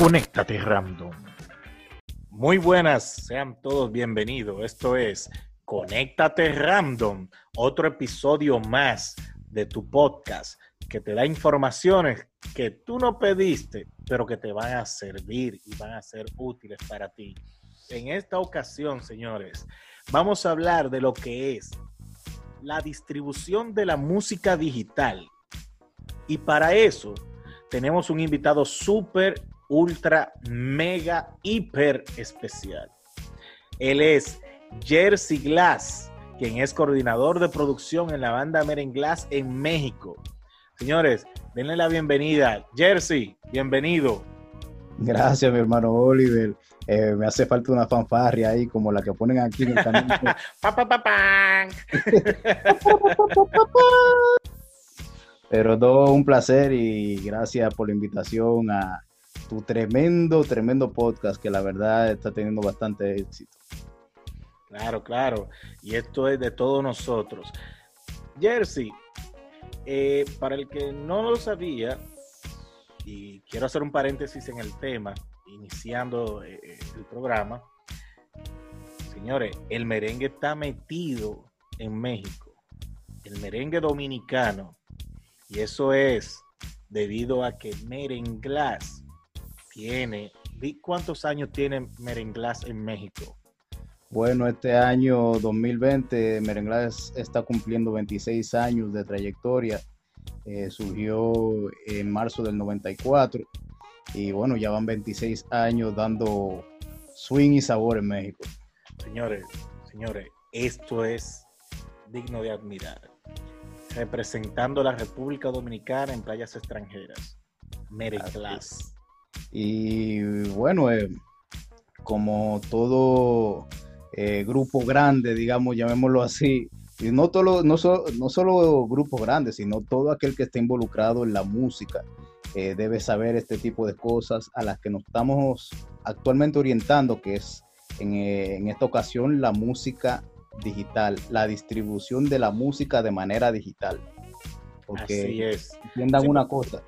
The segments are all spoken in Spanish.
Conéctate Random. Muy buenas, sean todos bienvenidos. Esto es Conéctate Random, otro episodio más de tu podcast que te da informaciones que tú no pediste, pero que te van a servir y van a ser útiles para ti. En esta ocasión, señores, vamos a hablar de lo que es la distribución de la música digital. Y para eso tenemos un invitado súper ultra, mega, hiper especial. Él es Jersey Glass, quien es coordinador de producción en la banda Glass en México. Señores, denle la bienvenida. Jersey, bienvenido. Gracias, mi hermano Oliver. Eh, me hace falta una fanfarria ahí, como la que ponen aquí en el canal. Pero todo un placer y gracias por la invitación a tu tremendo, tremendo podcast que la verdad está teniendo bastante éxito. Claro, claro. Y esto es de todos nosotros. Jersey, eh, para el que no lo sabía, y quiero hacer un paréntesis en el tema, iniciando eh, eh, el programa, señores, el merengue está metido en México, el merengue dominicano, y eso es debido a que Merenglás tiene, ¿cuántos años tiene Merenglás en México? Bueno, este año 2020 Merenglás está cumpliendo 26 años de trayectoria. Eh, surgió en marzo del 94 y bueno, ya van 26 años dando swing y sabor en México. Señores, señores, esto es digno de admirar. Representando a la República Dominicana en playas extranjeras. Merenglás. Y bueno, eh, como todo eh, grupo grande, digamos, llamémoslo así, y no, todo, no, no solo grupos grandes, sino todo aquel que esté involucrado en la música eh, debe saber este tipo de cosas a las que nos estamos actualmente orientando, que es en, en esta ocasión la música digital, la distribución de la música de manera digital. Porque Así es. entiendan una cosa,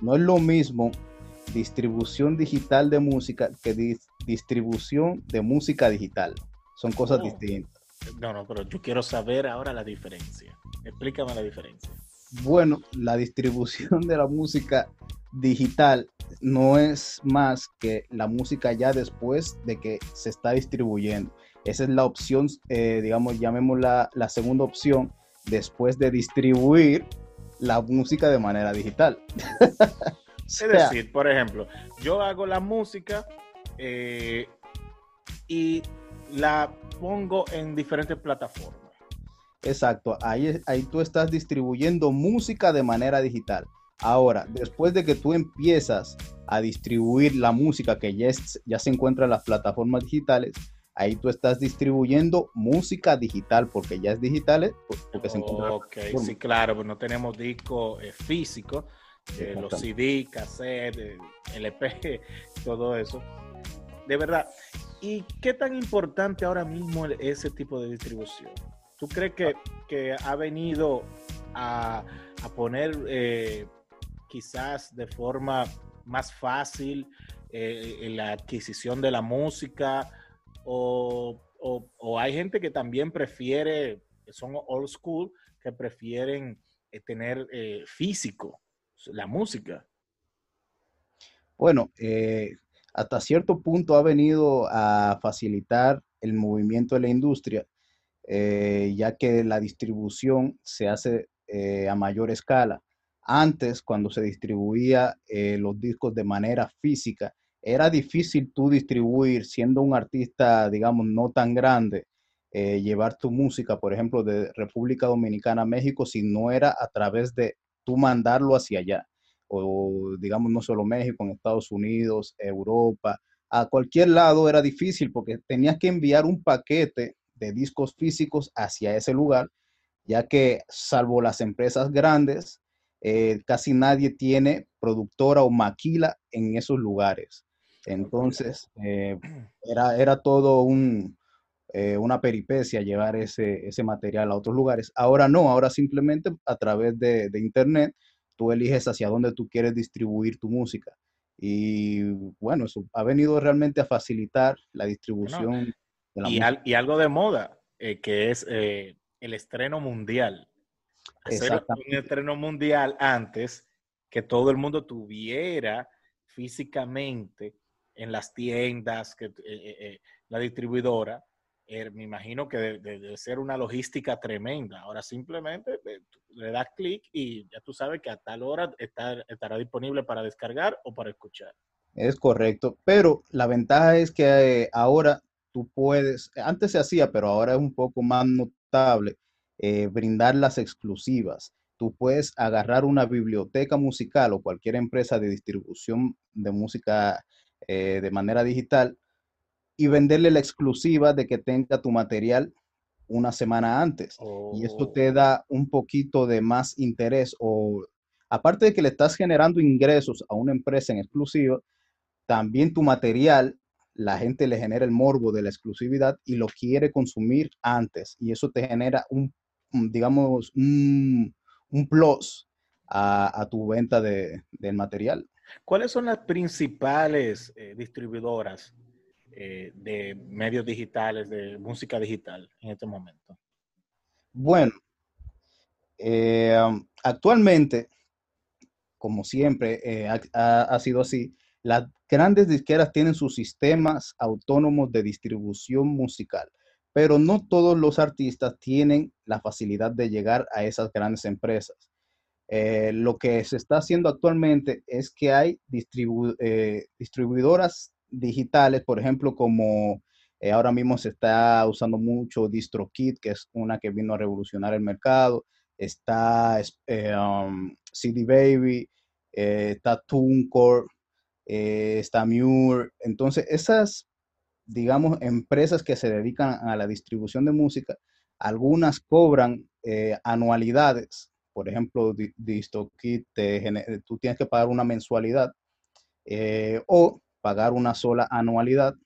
no es lo mismo distribución digital de música que distribución de música digital. Son cosas distintas. No, no, pero yo quiero saber ahora la diferencia. Explícame la diferencia. Bueno, la distribución de la música digital no es más que la música ya después de que se está distribuyendo. Esa es la opción, eh, digamos, llamémosla la segunda opción, después de distribuir la música de manera digital. Es decir, por ejemplo, yo hago la música eh, y la pongo en diferentes plataformas. Exacto, ahí, ahí tú estás distribuyendo música de manera digital. Ahora, después de que tú empiezas a distribuir la música que ya, ya se encuentra en las plataformas digitales, ahí tú estás distribuyendo música digital porque ya es digital, porque se encuentra. Ok, sí, claro, pues no tenemos disco eh, físico los CD, cassette, LP, todo eso. De verdad. ¿Y qué tan importante ahora mismo ese tipo de distribución? ¿Tú crees que, ha venido a, poner eh, quizás de forma más fácil eh, la adquisición de la música? O, hay gente que también prefiere, que son old school, que prefieren eh, tener físico la música. Bueno, eh, hasta cierto punto ha venido a facilitar el movimiento de la industria, eh, ya que la distribución se hace eh, a mayor escala. Antes, cuando se distribuía los discos de manera física, era difícil tú distribuir, siendo un artista, digamos, no tan grande, llevar tu música, por ejemplo, de República Dominicana a México, si no era a través de tú mandarlo hacia allá. O digamos, no solo México, en Estados Unidos, Europa, a cualquier lado era difícil porque tenías que enviar un paquete de discos físicos hacia ese lugar, ya que salvo las empresas grandes, eh, casi nadie tiene productora o maquila en esos lugares. Entonces, eh, era, era todo un, eh, una peripecia llevar ese, ese, material a otros lugares. Ahora no, ahora simplemente a través de, de, Internet tú eliges hacia dónde tú quieres distribuir tu música. Y bueno, eso ha venido realmente a facilitar la distribución de la y, y, algo de moda, eh, que es eh, el estreno mundial. Hacer un estreno mundial antes que todo el mundo tuviera físicamente en las tiendas, que, eh, la distribuidora, me imagino que debe ser una logística tremenda. Ahora simplemente le das clic y ya tú sabes que a tal hora estará disponible para descargar o para escuchar. Es correcto, pero la ventaja es que eh, ahora tú puedes, antes se hacía, pero ahora es un poco más notable, eh, brindar las exclusivas. Tú puedes agarrar una biblioteca musical o cualquier empresa de distribución de música eh, de manera digital y venderle la exclusiva de que tenga tu material una semana antes. Y esto te oh. da un poquito de más interés o aparte de que le estás generando ingresos a una empresa en exclusiva, también tu material, la gente le genera el morbo de la exclusividad y lo quiere consumir antes. Y eso te genera un, digamos, un, plus a, tu venta de, del material. ¿Cuáles son las principales eh, distribuidoras eh, de medios digitales, de música digital en este momento? Bueno, eh, actualmente, como siempre eh, ha, sido así, las grandes disqueras tienen sus sistemas autónomos de distribución musical, pero no todos los artistas tienen la facilidad de llegar a esas grandes empresas. lo que se está haciendo actualmente es que hay distribuidoras digitales, por ejemplo, como eh, ahora mismo se está usando mucho DistroKit, que es una que vino a revolucionar el mercado, está eh, um, CD Baby, eh, está TuneCore, está Mure. Entonces, esas, digamos, empresas que se dedican a la distribución de música, algunas cobran anualidades. Por ejemplo, DistroKit, tú tienes que pagar una mensualidad. o pagar una sola anualidad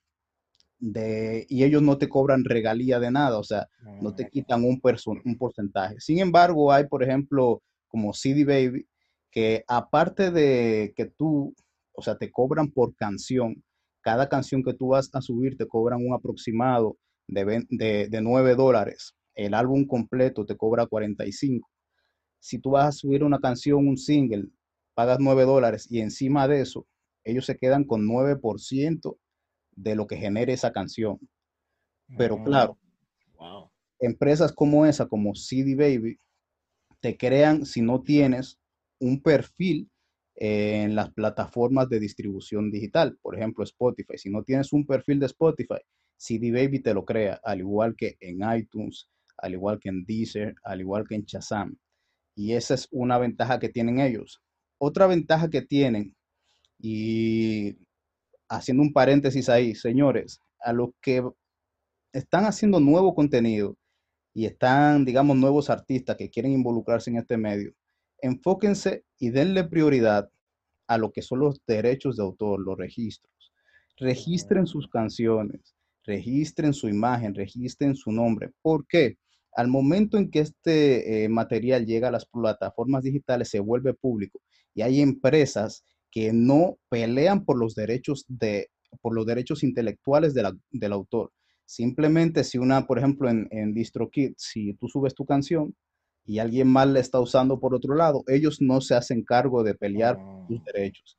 de, y ellos no te cobran regalía de nada, o sea, no te quitan un, un porcentaje. Sin embargo, hay, por ejemplo, como CD Baby, que aparte de que tú, o sea, te cobran por canción, cada canción que tú vas a subir te cobran un aproximado de, de, de 9 dólares. El álbum completo te cobra 45. Si tú vas a subir una canción, un single, pagas 9 dólares y encima de eso ellos se quedan con 9% de lo que genere esa canción. Pero mm, claro, empresas como esa, como CD Baby, te crean si no tienes un perfil en las plataformas de distribución digital, por ejemplo Spotify. Si no tienes un perfil de Spotify, CD Baby te lo crea, al igual que en iTunes, al igual que en Deezer, al igual que en Shazam. Y esa es una ventaja que tienen ellos. Otra ventaja que tienen y haciendo un paréntesis ahí, señores, a los que están haciendo nuevo contenido y están, digamos, nuevos artistas que quieren involucrarse en este medio, enfóquense y denle prioridad a lo que son los derechos de autor, los registros. Registren sus canciones, registren su imagen, registren su nombre. ¿Por qué? Al momento en que este eh, material llega a las plataformas digitales, se vuelve público y hay empresas que no pelean por los derechos de por los derechos intelectuales del autor. Simplemente si una, por ejemplo, en, en DistroKid, si tú subes tu canción y alguien más la está usando por otro lado, ellos no se hacen cargo de pelear tus ah. derechos.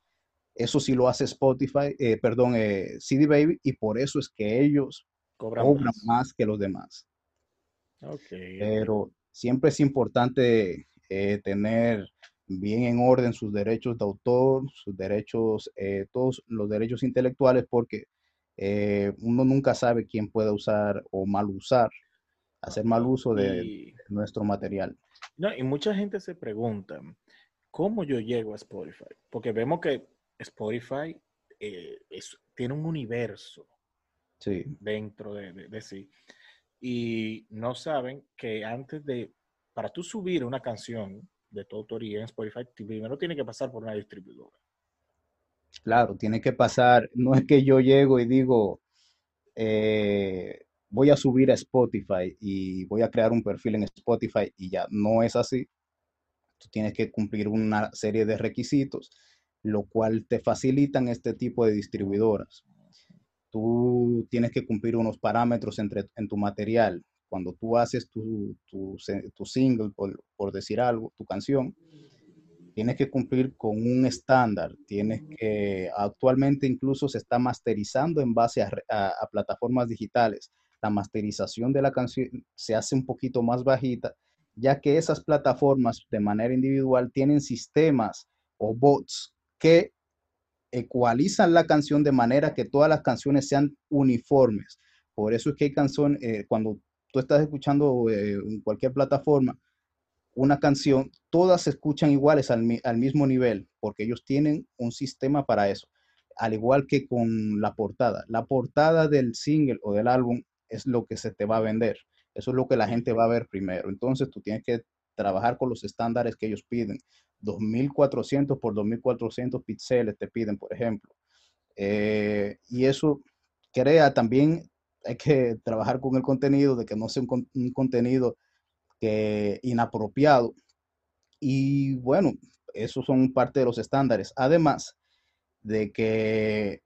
Eso sí lo hace Spotify, eh, perdón, eh, CD Baby, y por eso es que ellos cobran, más. que los demás. Pero siempre es importante eh, tener bien en orden sus derechos de autor, sus derechos, eh, todos los derechos intelectuales, porque eh, uno nunca sabe quién puede usar o mal usar, hacer mal uso de, nuestro material. No, y mucha gente se pregunta, ¿cómo yo llego a Spotify? Porque vemos que Spotify eh, tiene un universo dentro de, de sí. Y no saben que antes de, para tú subir una canción, de tu autoría en Spotify, primero tiene que pasar por una distribuidora. Claro, tiene que pasar, no es que yo llego y digo, eh, voy a subir a Spotify y voy a crear un perfil en Spotify y ya, no es así. Tú tienes que cumplir una serie de requisitos. lo cual te facilitan este tipo de distribuidoras. Tú tienes que cumplir unos parámetros entre, en tu material. Cuando tú haces tu, tu, tu single, por, por decir algo, tu canción, tienes que cumplir con un estándar, tienes que, actualmente incluso se está masterizando en base a, plataformas digitales. La masterización de la canción se hace un poquito más bajita, ya que esas plataformas de manera individual tienen sistemas o bots que ecualizan la canción de manera que todas las canciones sean uniformes. Por eso es que hay canciones, eh, cuando tú estás escuchando eh, en cualquier plataforma, una canción, todas se escuchan iguales al, mismo nivel, porque ellos tienen un sistema para eso, al igual que con la portada. La portada del single o del álbum es lo que se te va a vender, eso es lo que la gente va a ver primero. Entonces tú tienes que trabajar con los estándares que ellos piden. 2400 por 2400 píxeles te piden, por ejemplo. Eh, y eso crea también, hay que trabajar con el contenido, de que no sea un contenido que inapropiado. Y bueno, esos son parte de los estándares. Además de que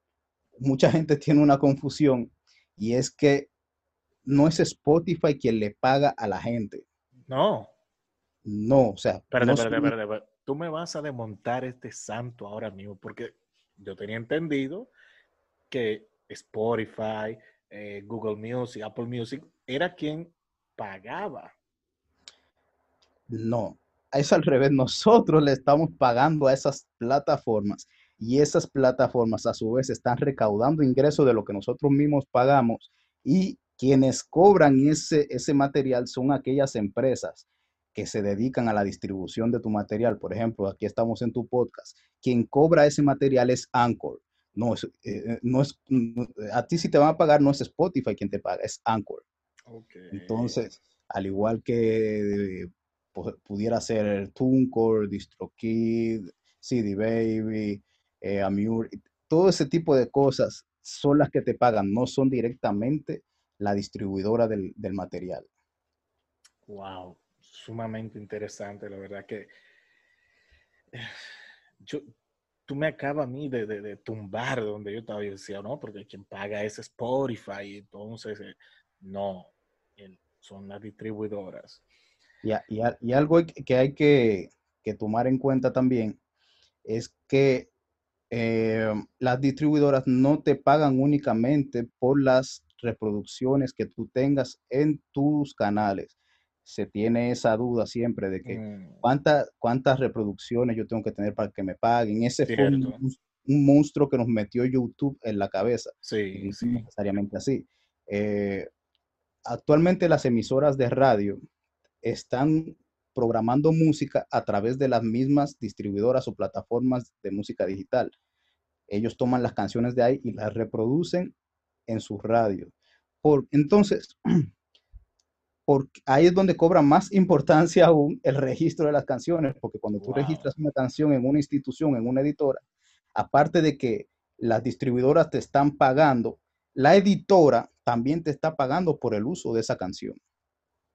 mucha gente tiene una confusión y es que no es Spotify quien le paga a la gente. No. No, o sea. Tú me vas a desmontar este santo ahora mismo porque yo tenía entendido que Spotify, eh, Google Music, Apple Music era quien pagaba no, es al revés. Nosotros le estamos pagando a esas plataformas y esas plataformas a su vez están recaudando ingresos de lo que nosotros mismos pagamos y quienes cobran ese, ese material son aquellas empresas que se dedican a la distribución de tu material. Por ejemplo, aquí estamos en tu podcast. Quien cobra ese material es Anchor. No es, eh, no es, a ti si te van a pagar no es Spotify quien te paga, es Anchor. Entonces, al igual que pudiera ser TuneCore, DistroKid, CD Baby, eh, Amure, todo ese tipo de cosas son las que te pagan, no son directamente la distribuidora del, material. Wow, sumamente interesante, la verdad que yo, tú me acabas a mí de, de, tumbar donde yo estaba y decía, no, porque quien paga es Spotify, entonces, eh, no, son las distribuidoras. Y, algo que hay que, tomar en cuenta también es que eh, las distribuidoras no te pagan únicamente por las reproducciones que tú tengas en tus canales. Se tiene esa duda siempre de que mm. cuántas reproducciones yo tengo que tener para que me paguen. Ese fue un, monstruo que nos metió YouTube en la cabeza. Sí, sí. necesariamente así. Eh, actualmente las emisoras de radio están programando música a través de las mismas distribuidoras o plataformas de música digital. Ellos toman las canciones de ahí y las reproducen en su radio. Por, entonces, por, ahí es donde cobra más importancia aún el registro de las canciones, porque cuando tú registras una canción en una institución, en una editora, aparte de que las distribuidoras te están pagando, la editora también te está pagando por el uso de esa canción.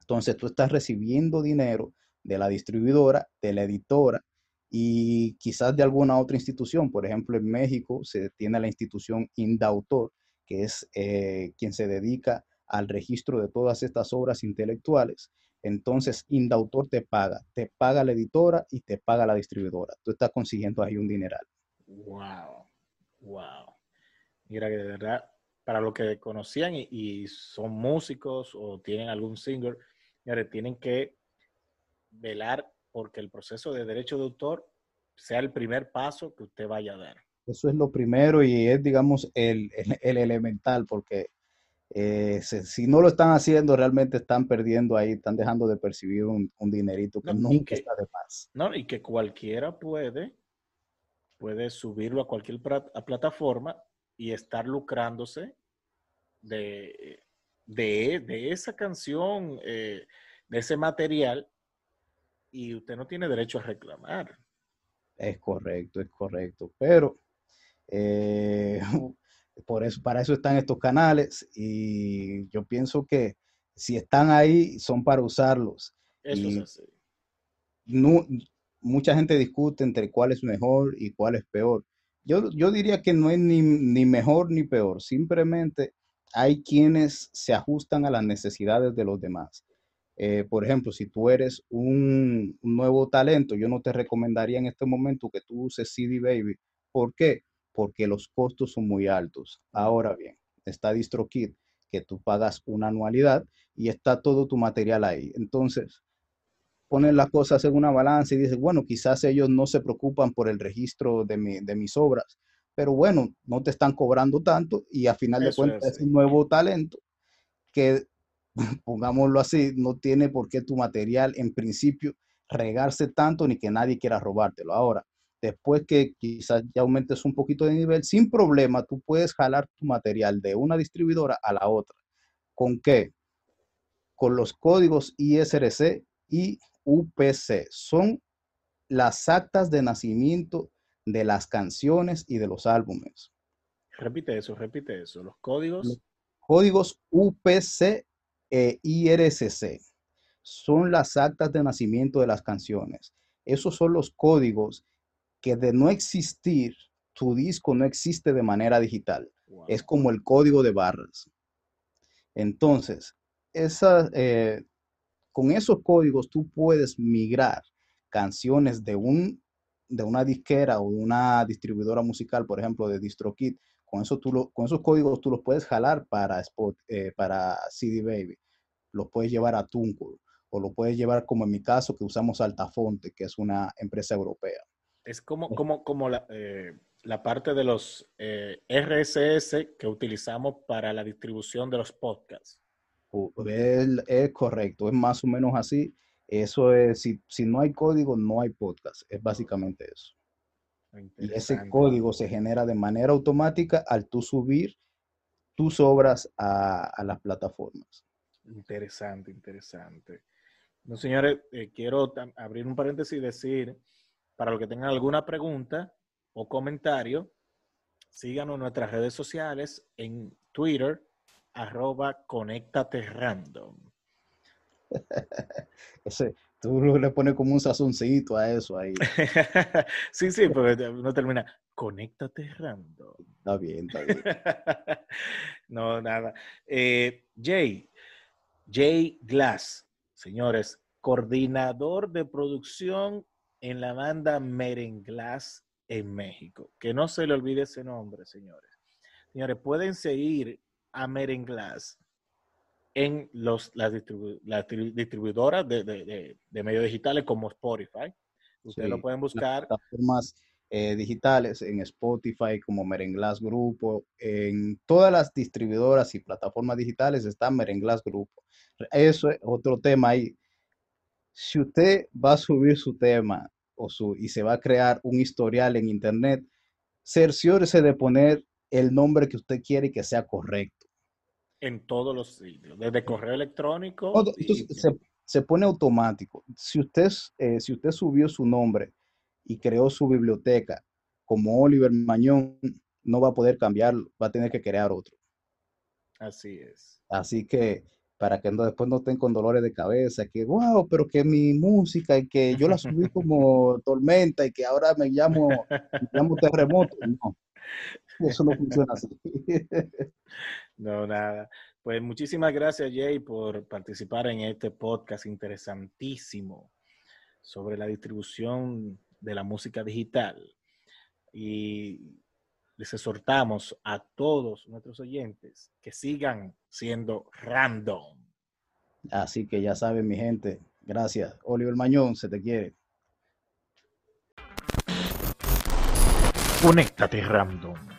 Entonces tú estás recibiendo dinero de la distribuidora, de la editora y quizás de alguna otra institución. Por ejemplo, en México se tiene la institución Indautor, que es eh, quien se dedica al registro de todas estas obras intelectuales. Entonces, Indautor te paga, te paga la editora y te paga la distribuidora. Tú estás consiguiendo ahí un dineral. Wow, wow. Mira que de verdad, para los que conocían y, y son músicos o tienen algún singer, tienen que velar porque el proceso de derecho de autor sea el primer paso que usted vaya a dar. Eso es lo primero y es, digamos, el, elemental, porque eh, si, no lo están haciendo, realmente están perdiendo ahí, están dejando de percibir un, dinerito que nunca está de paz. No, y que cualquiera puede, puede subirlo a cualquier plataforma y estar lucrándose de, de, esa canción, eh, de ese material, y usted no tiene derecho a reclamar. Es correcto, es correcto. Pero eh, por eso, para eso están estos canales y yo pienso que si están ahí son para usarlos. Eso y es así. No, mucha gente discute entre cuál es mejor y cuál es peor. Yo, yo diría que no es ni, ni mejor ni peor, simplemente hay quienes se ajustan a las necesidades de los demás. Eh, por ejemplo, si tú eres un, nuevo talento, yo no te recomendaría en este momento que tú uses CD Baby. ¿Por qué? Porque los costos son muy altos. Ahora bien, está DistroKid, que tú pagas una anualidad y está todo tu material ahí. Entonces, ponen las cosas en una balanza y dices, bueno, quizás ellos no se preocupan por el registro de, mis obras, pero bueno, no te están cobrando tanto y a final de cuentas es, un nuevo talento que, pongámoslo así, no tiene por qué tu material en principio regarse tanto ni que nadie quiera robártelo. Ahora, después que quizás ya aumentes un poquito de nivel, sin problema, tú puedes jalar tu material de una distribuidora a la otra. ¿Con qué? Con los códigos ISRC y UPC. Son las actas de nacimiento de las canciones y de los álbumes. Repite eso, repite eso. Los códigos. códigos UPC e IRCC son las actas de nacimiento de las canciones. Esos son los códigos que de no existir, tu disco no existe de manera digital. Es como el código de barras. Entonces, esa, eh, con esos códigos tú puedes migrar canciones de, un, de una disquera o de una distribuidora musical, por ejemplo, de DistroKid. Con, eso tú con esos códigos tú los puedes jalar para, Spot, eh, para CD Baby. Los puedes llevar a Tunco o lo puedes llevar como en mi caso que usamos Altafonte, que es una empresa europea. Es como, como, como la, eh, la parte de los eh, RSS que utilizamos para la distribución de los podcasts. Es, correcto, es más o menos así. Eso es, si, si, no hay código, no hay podcast. Es básicamente eso. Y ese código se genera de manera automática al tú subir tus obras a, las plataformas. Interesante, interesante. No, señores, eh, quiero abrir un paréntesis y decir, para los que tengan alguna pregunta o comentario, síganos en nuestras redes sociales, en Twitter, arroba conéctate random. Ese, tú le pones como un sazoncito a eso ahí. sí, sí, porque no termina. Conéctate random. Está bien, está bien. no, nada. Eh, Jay, Jay Glass, señores, coordinador de producción en la banda Merenglass en México. Que no se le olvide ese nombre, señores. Señores, pueden seguir a Merenglass en los, las, distribuidoras de, medios digitales como Spotify. Ustedes lo pueden buscar. Plataformas eh, digitales en Spotify como Merenglass Grupo. En todas las distribuidoras y plataformas digitales está Merenglass Grupo. Eso es otro tema ahí. Si usted va a subir su tema o su, y se va a crear un historial en Internet, cerciórese de poner el nombre que usted quiere y que sea correcto. En todos los sitios, desde correo electrónico. se, pone automático. Si usted, eh, si usted subió su nombre y creó su biblioteca como Oliver Mañón, no va a poder cambiarlo, va a tener que crear otro. Así es. Así que para que no, después no estén con dolores de cabeza, que wow, pero que mi música y que yo la subí como tormenta y que ahora me llamo, me llamo terremoto. No, eso no funciona así. No, nada. Pues muchísimas gracias, Jay, por participar en este podcast interesantísimo sobre la distribución de la música digital. Y les exhortamos a todos nuestros oyentes que sigan siendo random. Así que ya saben, mi gente. Gracias. Oliver Mañón, se te quiere. Conéctate random.